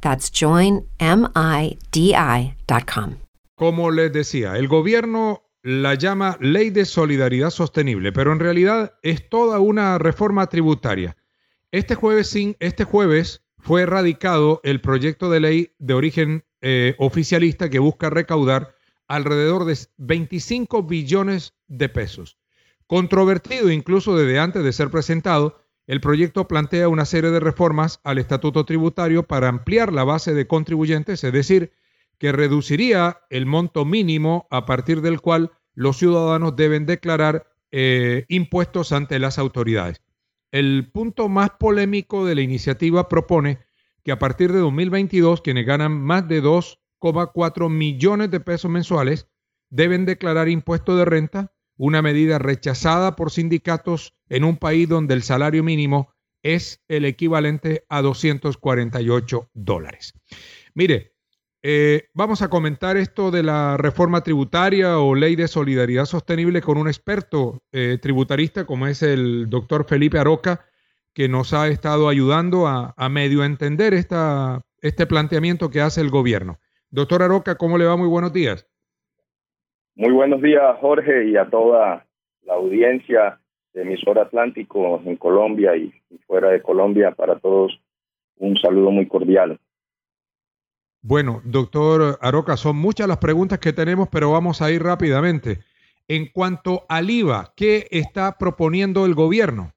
That's joinmidi.com. Como les decía, el gobierno la llama Ley de Solidaridad Sostenible, pero en realidad es toda una reforma tributaria. Este jueves, este fue radicado el proyecto de ley de origen eh, oficialista que busca recaudar alrededor de 25 billones de pesos. Controvertido incluso desde antes de ser presentado, el proyecto plantea una serie de reformas al estatuto tributario para ampliar la base de contribuyentes, es decir, que reduciría el monto mínimo a partir del cual los ciudadanos deben declarar eh, impuestos ante las autoridades. El punto más polémico de la iniciativa propone que a partir de 2022 quienes ganan más de 2,4 millones de pesos mensuales deben declarar impuesto de renta, una medida rechazada por sindicatos en un país donde el salario mínimo es el equivalente a 248 dólares. Mire, eh, vamos a comentar esto de la reforma tributaria o ley de solidaridad sostenible con un experto eh, tributarista como es el doctor Felipe Aroca, que nos ha estado ayudando a, medio entender esta, este planteamiento que hace el gobierno. Doctor Aroca, ¿cómo le va? Muy buenos días. Muy buenos días, Jorge, y a toda la audiencia de emisor Atlántico en Colombia y fuera de Colombia. Para todos, un saludo muy cordial. Bueno, doctor Aroca, son muchas las preguntas que tenemos, pero vamos a ir rápidamente. En cuanto al IVA, ¿qué está proponiendo el gobierno?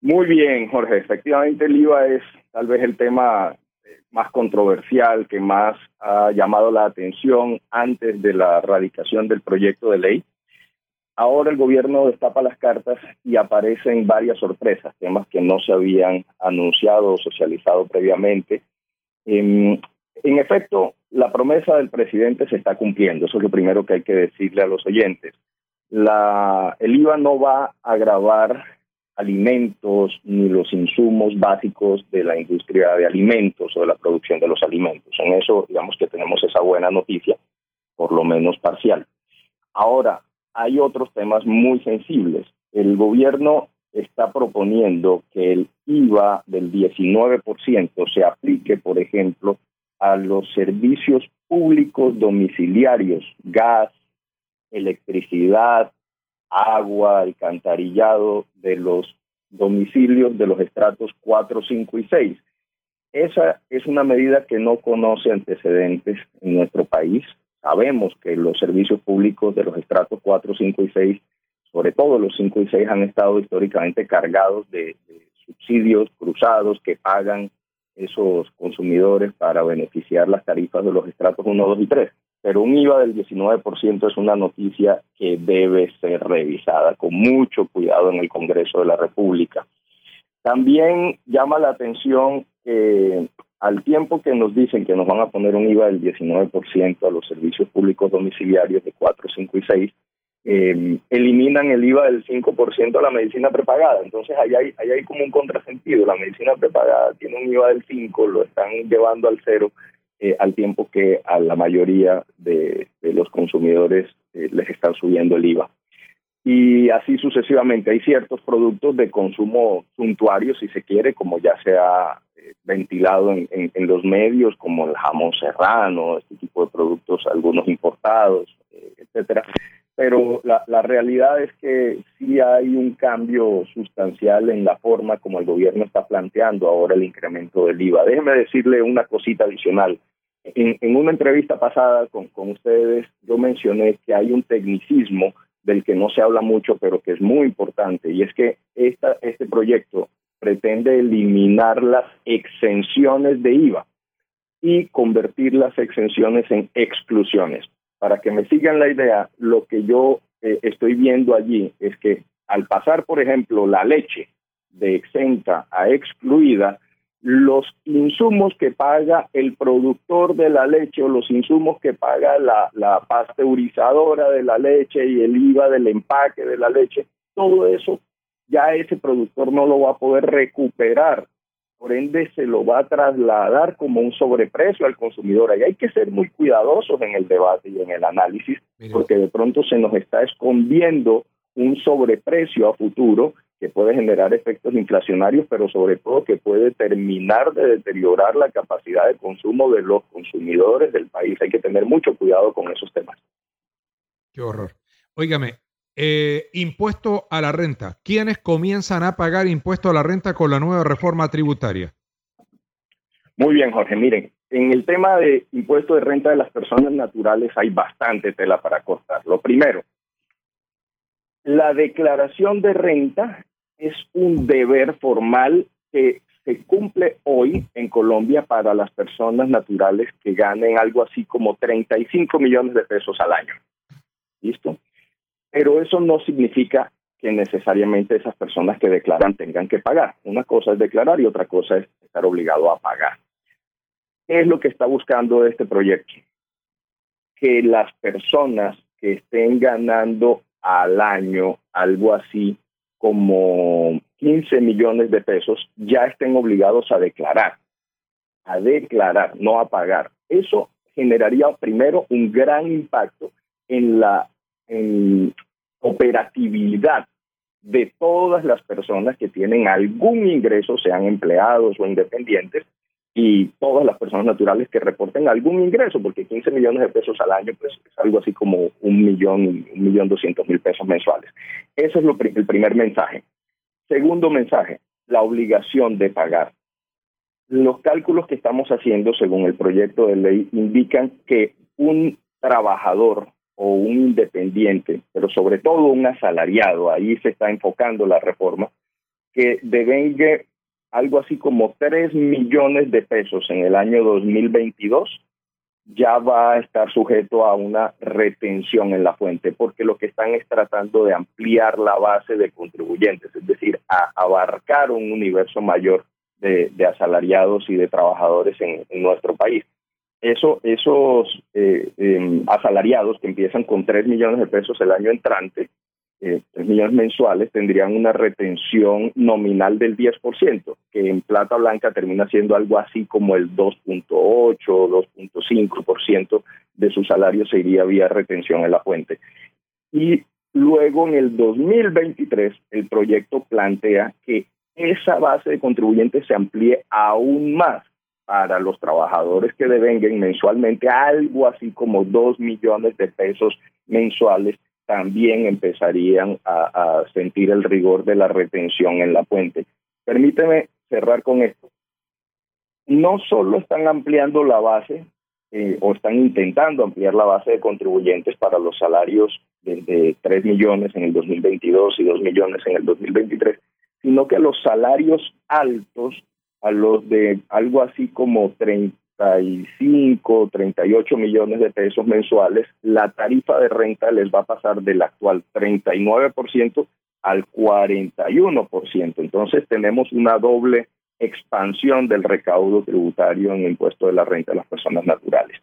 Muy bien, Jorge. Efectivamente, el IVA es tal vez el tema más controversial que más ha llamado la atención antes de la radicación del proyecto de ley. Ahora el gobierno destapa las cartas y aparecen varias sorpresas, temas que no se habían anunciado o socializado previamente en, efecto, la promesa del presidente se está cumpliendo. Eso es lo primero que hay que decirle a los oyentes. La, el IVA no va a grabar alimentos ni los insumos básicos de la industria de alimentos o de la producción de los alimentos. En eso, digamos que tenemos esa buena noticia, por lo menos parcial. Ahora, hay otros temas muy sensibles. El gobierno está proponiendo que el IVA del 19% se aplique, por ejemplo, a los servicios públicos domiciliarios, gas, electricidad, agua, alcantarillado de los domicilios de los estratos 4, 5 y 6. Esa es una medida que no conoce antecedentes en nuestro país. Sabemos que los servicios públicos de los estratos 4, 5 y 6 sobre todo los 5 y 6 han estado históricamente cargados de, subsidios cruzados que pagan esos consumidores para beneficiar las tarifas de los estratos 1, 2 y 3. Pero un IVA del 19% es una noticia que debe ser revisada con mucho cuidado en el Congreso de la República. También llama la atención que al tiempo que nos dicen que nos van a poner un IVA del 19% a los servicios públicos domiciliarios de 4, 5 y 6, eh, eliminan el IVA del 5% a la medicina prepagada. Entonces ahí hay, ahí hay como un contrasentido. La medicina prepagada tiene un IVA del 5, lo están llevando al cero, eh, al tiempo que a la mayoría de, los consumidores eh, les están subiendo el IVA. Y así sucesivamente. Hay ciertos productos de consumo suntuario, si se quiere, como ya se ha ventilado en, en, los medios, como el jamón serrano, este tipo de productos, algunos importados, etcétera pero la, la, realidad es que sí hay un cambio sustancial en la forma como el gobierno está planteando ahora el incremento del IVA. Déjeme decirle una cosita adicional. En, una entrevista pasada con, ustedes, yo mencioné que hay un tecnicismo del que no se habla mucho, pero que es muy importante, y es que esta, este proyecto pretende eliminar las exenciones de IVA y convertir las exenciones en exclusiones. Para que me sigan la idea, lo que yo eh, estoy viendo allí es que al pasar, por ejemplo, la leche de exenta a excluida, los insumos que paga el productor de la leche o los insumos que paga la, la pasteurizadora de la leche y el IVA del empaque de la leche, todo eso ya ese productor no lo va a poder recuperar. Por ende, se lo va a trasladar como un sobreprecio al consumidor. Y hay que ser muy cuidadosos en el debate y en el análisis, porque de pronto se nos está escondiendo un sobreprecio a futuro que puede generar efectos inflacionarios, pero sobre todo que puede terminar de deteriorar la capacidad de consumo de los consumidores del país. Hay que tener mucho cuidado con esos temas. Qué horror. Óigame, eh, impuesto a la renta. ¿Quiénes comienzan a pagar impuesto a la renta con la nueva reforma tributaria? Muy bien, Jorge. Miren, en el tema de impuesto de renta de las personas naturales hay bastante tela para cortar. Lo primero, la declaración de renta es un deber formal que se cumple hoy en Colombia para las personas naturales que ganen algo así como 35 millones de pesos al año. ¿Listo? Pero eso no significa que necesariamente esas personas que declaran tengan que pagar. Una cosa es declarar y otra cosa es estar obligado a pagar. ¿Qué es lo que está buscando este proyecto? Que las personas que estén ganando al año algo así como 15 millones de pesos ya estén obligados a declarar, a declarar, no a pagar. Eso generaría primero un gran impacto en la operatividad de todas las personas que tienen algún ingreso, sean empleados o independientes, y todas las personas naturales que reporten algún ingreso, porque 15 millones de pesos al año pues, es algo así como un millón, un millón doscientos mil pesos mensuales. Ese es el primer mensaje. Segundo mensaje, la obligación de pagar. Los cálculos que estamos haciendo según el proyecto de ley indican que un trabajador o un independiente, pero sobre todo un asalariado, ahí se está enfocando la reforma, que devengue algo así como 3 millones de pesos en el año 2022, ya va a estar sujeto a una retención en la fuente, porque lo que están es tratando de ampliar la base de contribuyentes, es decir, a abarcar un universo mayor de, asalariados y de trabajadores en, nuestro país. Eso, esos eh, em, asalariados que empiezan con 3 millones de pesos el año entrante, eh, millones mensuales tendrían una retención nominal del 10%, que en plata blanca termina siendo algo así como el 2.8 o 2.5% de su salario se iría vía retención en la fuente. Y luego en el 2023 el proyecto plantea que esa base de contribuyentes se amplíe aún más para los trabajadores que devenguen mensualmente algo así como 2 millones de pesos mensuales también empezarían a, sentir el rigor de la retención en la puente. Permíteme cerrar con esto. No solo están ampliando la base eh, o están intentando ampliar la base de contribuyentes para los salarios de, de 3 millones en el 2022 y 2 millones en el 2023, sino que los salarios altos, a los de algo así como 30 35, 38 millones de pesos mensuales, la tarifa de renta les va a pasar del actual 39% al 41%. Entonces tenemos una doble expansión del recaudo tributario en el impuesto de la renta de las personas naturales.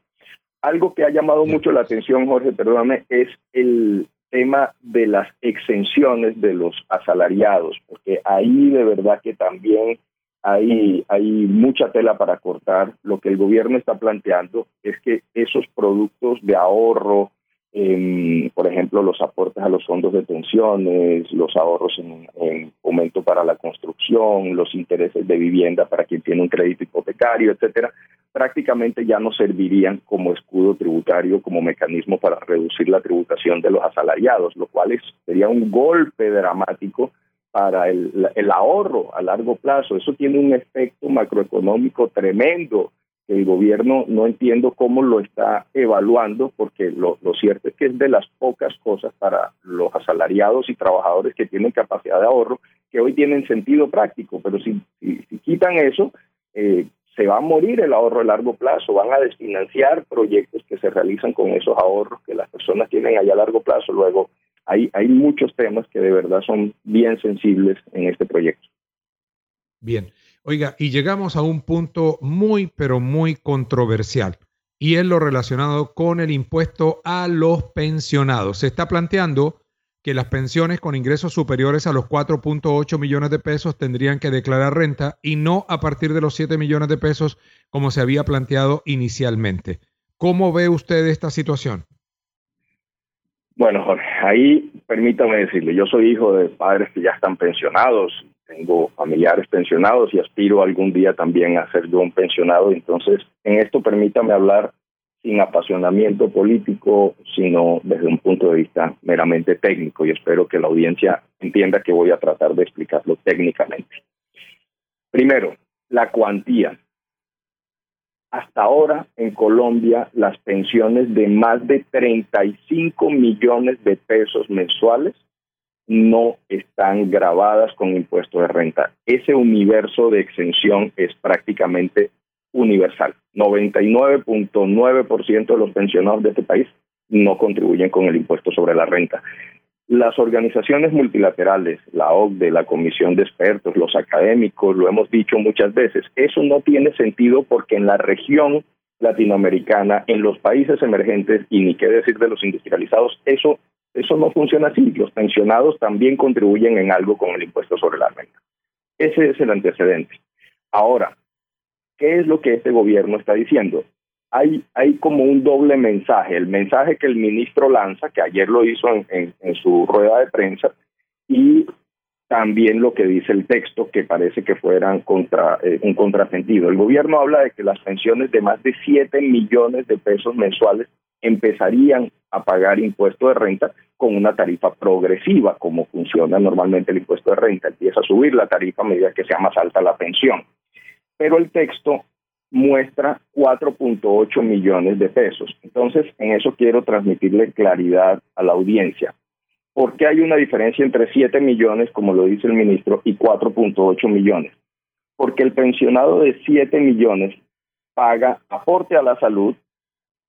Algo que ha llamado mucho la atención, Jorge, perdóname, es el tema de las exenciones de los asalariados, porque ahí de verdad que también hay, hay mucha tela para cortar. Lo que el gobierno está planteando es que esos productos de ahorro, em, por ejemplo, los aportes a los fondos de pensiones, los ahorros en, en, aumento para la construcción, los intereses de vivienda para quien tiene un crédito hipotecario, etcétera, prácticamente ya no servirían como escudo tributario, como mecanismo para reducir la tributación de los asalariados, lo cual sería un golpe dramático para el, ahorro a largo plazo. Eso tiene un efecto macroeconómico tremendo el gobierno no entiendo cómo lo está evaluando, porque lo, cierto es que es de las pocas cosas para los asalariados y trabajadores que tienen capacidad de ahorro, que hoy tienen sentido práctico, pero si, si, quitan eso, eh, se va a morir el ahorro a largo plazo, van a desfinanciar proyectos que se realizan con esos ahorros que las personas tienen allá a largo plazo. Luego, hay, hay muchos temas que de verdad son bien sensibles en este proyecto. Bien. Oiga, y llegamos a un punto muy, pero muy controversial, y es lo relacionado con el impuesto a los pensionados. Se está planteando que las pensiones con ingresos superiores a los 4.8 millones de pesos tendrían que declarar renta y no a partir de los 7 millones de pesos como se había planteado inicialmente. ¿Cómo ve usted esta situación? Bueno, Jorge, ahí permítame decirle, yo soy hijo de padres que ya están pensionados, tengo familiares pensionados y aspiro algún día también a ser yo un pensionado. Entonces, en esto permítame hablar sin apasionamiento político, sino desde un punto de vista meramente técnico y espero que la audiencia entienda que voy a tratar de explicarlo técnicamente. Primero, la cuantía. Hasta ahora en Colombia las pensiones de más de 35 millones de pesos mensuales no están grabadas con impuesto de renta. Ese universo de exención es prácticamente universal. 99.9% de los pensionados de este país no contribuyen con el impuesto sobre la renta. Las organizaciones multilaterales, la OCDE, la Comisión de Expertos, los académicos, lo hemos dicho muchas veces, eso no tiene sentido porque en la región latinoamericana, en los países emergentes y ni qué decir de los industrializados, eso eso no funciona así. Los pensionados también contribuyen en algo con el impuesto sobre la renta. Ese es el antecedente. Ahora, ¿qué es lo que este gobierno está diciendo? Hay, hay como un doble mensaje. El mensaje que el ministro lanza, que ayer lo hizo en, su rueda de prensa, y también lo que dice el texto, que parece que fueran contra, eh, un contrasentido. El gobierno habla de que las pensiones de más de 7 millones de pesos mensuales empezarían a pagar impuesto de renta con una tarifa progresiva, como funciona normalmente el impuesto de renta. Empieza a subir la tarifa a medida que sea más alta la pensión. Pero el texto muestra 4.8 millones de pesos. Entonces, en eso quiero transmitirle claridad a la audiencia. ¿Por qué hay una diferencia entre 7 millones, como lo dice el ministro, y 4.8 millones? Porque el pensionado de 7 millones paga aporte a la salud,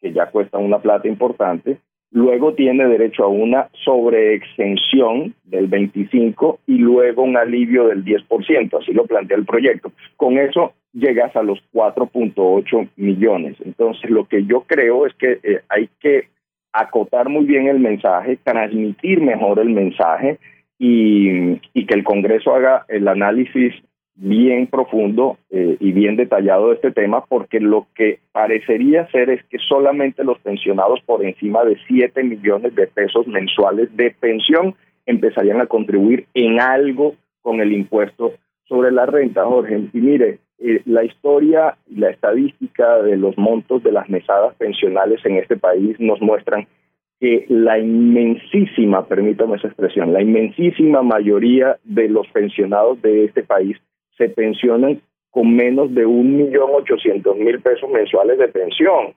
que ya cuesta una plata importante, luego tiene derecho a una sobreexención del 25 y luego un alivio del 10%, así lo plantea el proyecto. Con eso llegas a los 4.8 millones. Entonces, lo que yo creo es que eh, hay que acotar muy bien el mensaje, transmitir mejor el mensaje y, que el Congreso haga el análisis bien profundo eh, y bien detallado de este tema porque lo que parecería ser es que solamente los pensionados por encima de 7 millones de pesos mensuales de pensión empezarían a contribuir en algo con el impuesto sobre la renta, Jorge. Y mire, eh, la historia y la estadística de los montos de las mesadas pensionales en este país nos muestran que la inmensísima, permítame esa expresión, la inmensísima mayoría de los pensionados de este país se pensionan con menos de un millón ochocientos mil pesos mensuales de pensión.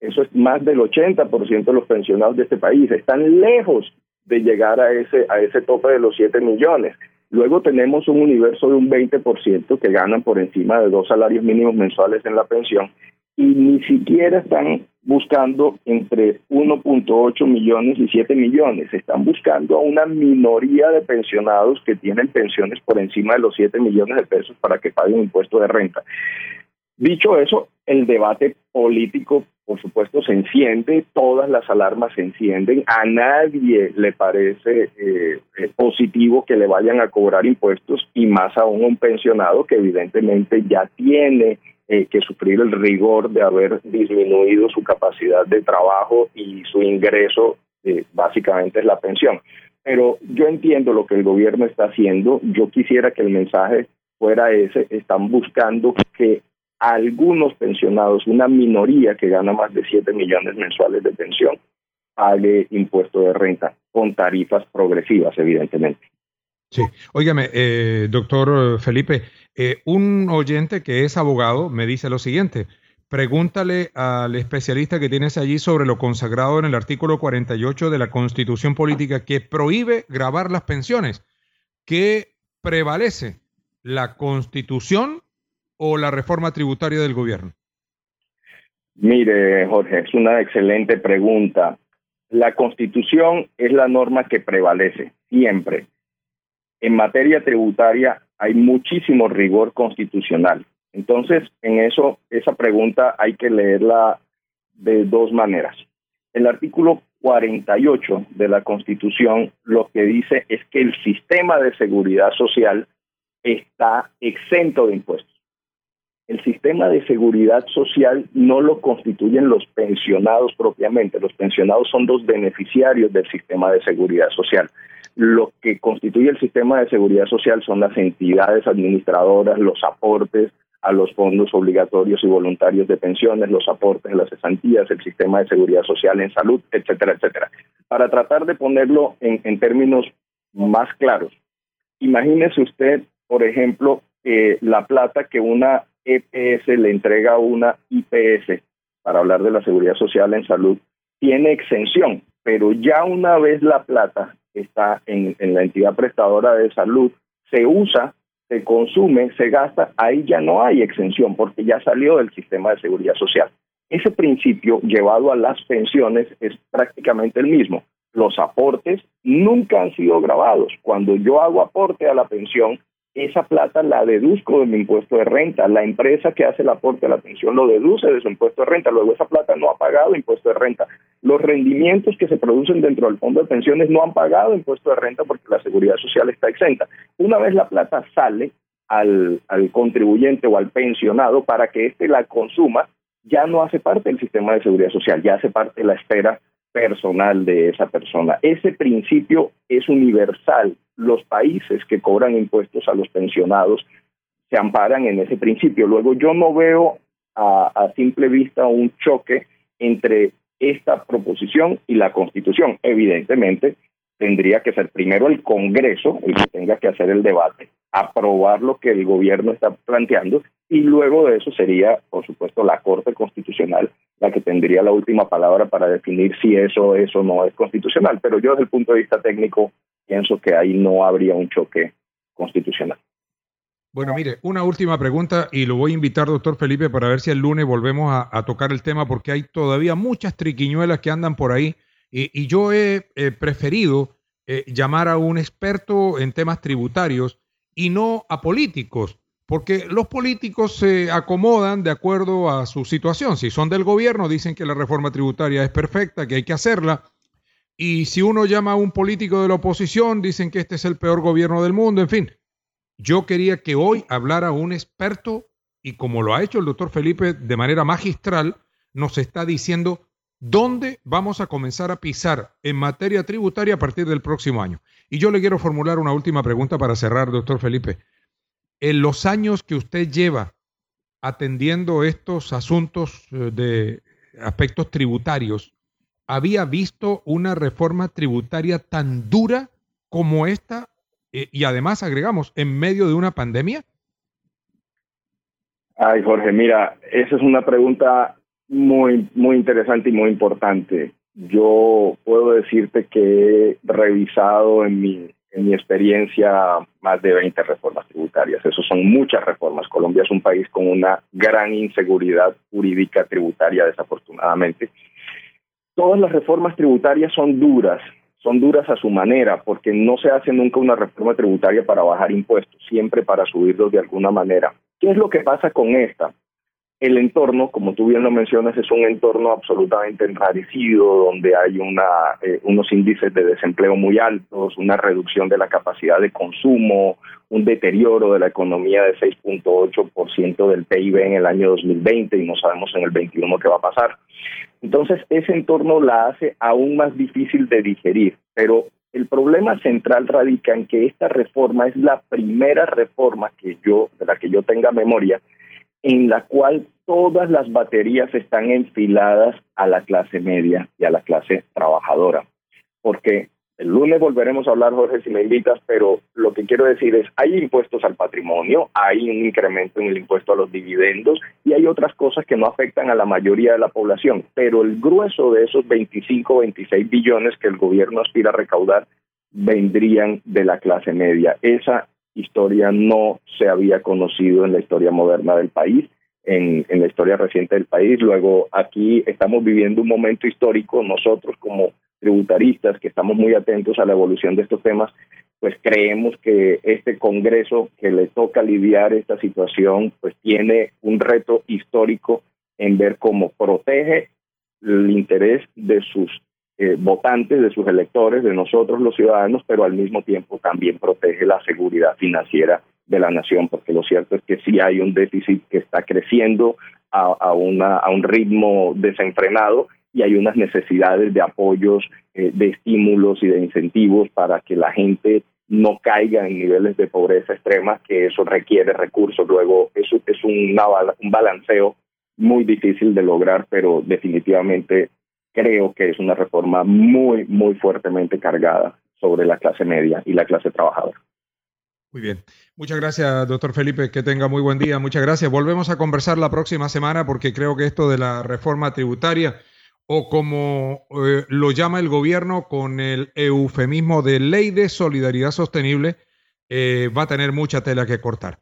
Eso es más del 80% de los pensionados de este país. Están lejos de llegar a ese, a ese tope de los 7 millones. Luego tenemos un universo de un 20% que ganan por encima de dos salarios mínimos mensuales en la pensión y ni siquiera están buscando entre 1.8 millones y 7 millones. Están buscando a una minoría de pensionados que tienen pensiones por encima de los 7 millones de pesos para que paguen impuesto de renta. Dicho eso, el debate político, por supuesto, se enciende, todas las alarmas se encienden, a nadie le parece eh, eh, positivo que le vayan a cobrar impuestos y más aún un pensionado que evidentemente ya tiene eh, que sufrir el rigor de haber disminuido su capacidad de trabajo y su ingreso, eh, básicamente es la pensión. Pero yo entiendo lo que el gobierno está haciendo, yo quisiera que el mensaje fuera ese, están buscando que algunos pensionados, una minoría que gana más de 7 millones mensuales de pensión, pague impuesto de renta con tarifas progresivas, evidentemente. Sí, óigame, eh, doctor Felipe, eh, un oyente que es abogado me dice lo siguiente, Pregúntale al especialista que tienes allí sobre lo consagrado en el artículo 48 de la Constitución Política que prohíbe grabar las pensiones. ¿Qué prevalece? ¿La Constitución o la reforma tributaria del gobierno? Mire, Jorge, es una excelente pregunta. La Constitución es la norma que prevalece siempre. En materia tributaria hay muchísimo rigor constitucional. Entonces, en eso, esa pregunta hay que leerla de dos maneras. El artículo 48 de la Constitución lo que dice es que el sistema de seguridad social está exento de impuestos. El sistema de seguridad social no lo constituyen los pensionados propiamente. Los pensionados son los beneficiarios del sistema de seguridad social. Lo que constituye el sistema de seguridad social son las entidades administradoras, los aportes, a los fondos obligatorios y voluntarios de pensiones, los aportes, las cesantías, el sistema de seguridad social en salud, etcétera, etcétera. Para tratar de ponerlo en, términos más claros, imagínese usted, por ejemplo, eh, la plata que una EPS le entrega una IPS, para hablar de la seguridad social en salud, tiene exención, pero ya una vez la plata está en la entidad prestadora de salud, se usa se consume, se gasta, ahí ya no hay exención porque ya salió del sistema de seguridad social. Ese principio llevado a las pensiones es prácticamente el mismo. Los aportes nunca han sido grabados. Cuando yo hago aporte a la pensión, esa plata la deduzco de mi impuesto de renta. La empresa que hace el aporte a la pensión lo deduce de su impuesto de renta. Luego esa plata no ha pagado impuesto de renta. Los rendimientos que se producen dentro del fondo de pensiones no han pagado impuesto de renta porque la seguridad social está exenta. Una vez la plata sale al, contribuyente o al pensionado para que éste la consuma, ya no hace parte del sistema de seguridad social, ya hace parte de la esfera personal de esa persona. Ese principio es universal. Los países que cobran impuestos a los pensionados se amparan en ese principio. Luego yo no veo a, simple vista un choque entre esta proposición y la Constitución. Evidentemente, tendría que ser primero el Congreso el que tenga que hacer el debate, aprobar lo que el gobierno está planteando y luego de eso sería, por supuesto, la Corte Constitucional la que tendría la última palabra para definir si eso eso no es constitucional. Pero yo desde el punto de vista técnico pienso que ahí no habría un choque constitucional. Bueno, mire, una última pregunta y lo voy a invitar, doctor Felipe, para ver si el lunes volvemos a, tocar el tema, porque hay todavía muchas triquiñuelas que andan por ahí y, yo he preferido eh, llamar a un experto en temas tributarios y no a políticos, porque los políticos se acomodan de acuerdo a su situación. Si son del gobierno, dicen que la reforma tributaria es perfecta, que hay que hacerla. Y si uno llama a un político de la oposición, dicen que este es el peor gobierno del mundo, en fin. Yo quería que hoy hablara un experto y como lo ha hecho el doctor Felipe de manera magistral, nos está diciendo dónde vamos a comenzar a pisar en materia tributaria a partir del próximo año. Y yo le quiero formular una última pregunta para cerrar, doctor Felipe. En los años que usted lleva atendiendo estos asuntos eh, de aspectos tributarios, ¿había visto una reforma tributaria tan dura como esta eh, y además agregamos, en medio de una pandemia? Ay, Jorge, mira, esa es una pregunta muy, muy interesante y muy importante. Yo puedo decirte que he revisado en mi, en mi experiencia más de 20 reformas tributarias. Eso son muchas reformas. Colombia es un país con una gran inseguridad jurídica tributaria, desafortunadamente. Todas las reformas tributarias son duras, son duras a su manera, porque no se hace nunca una reforma tributaria para bajar impuestos, siempre para subirlos de alguna manera. ¿Qué es lo que pasa con esta? El entorno, como tú bien lo mencionas, es un entorno absolutamente enrarecido, donde hay una, eh, unos índices de desempleo muy altos, una reducción de la capacidad de consumo, un deterioro de la economía de 6.8% del PIB en el año 2020 y no sabemos en el 21 qué va a pasar. Entonces, ese entorno la hace aún más difícil de digerir, pero el problema central radica en que esta reforma es la primera reforma que yo, de la que yo tenga memoria, en la cual todas las baterías están enfiladas a la clase media y a la clase trabajadora. Porque el lunes volveremos a hablar, Jorge, si me invitas, pero lo que quiero decir es, hay impuestos al patrimonio, hay un incremento en el impuesto a los dividendos y hay otras cosas que no afectan a la mayoría de la población, pero el grueso de esos 25 26 billones que el gobierno aspira a recaudar vendrían de la clase media. Esa historia no se había conocido en la historia moderna del país, en, en la historia reciente del país. Luego, aquí estamos viviendo un momento histórico, nosotros como tributaristas, que estamos muy atentos a la evolución de estos temas, pues creemos que este Congreso que le toca lidiar esta situación, pues tiene un reto histórico en ver cómo protege el interés de sus eh, votantes, de sus electores, de nosotros los ciudadanos, pero al mismo tiempo también protege la seguridad financiera de la nación, porque lo cierto es que sí hay un déficit que está creciendo a, a, una, a un ritmo desenfrenado y hay unas necesidades de apoyos, eh, de estímulos y de incentivos para que la gente no caiga en niveles de pobreza extrema, que eso requiere recursos. Luego, eso es un balanceo muy difícil de lograr, pero definitivamente creo que es una reforma muy, muy fuertemente cargada sobre la clase media y la clase trabajadora. Muy bien. Muchas gracias, doctor Felipe. Que tenga muy buen día. Muchas gracias. Volvemos a conversar la próxima semana porque creo que esto de la reforma tributaria o como eh, lo llama el gobierno con el eufemismo de ley de solidaridad sostenible, eh, va a tener mucha tela que cortar.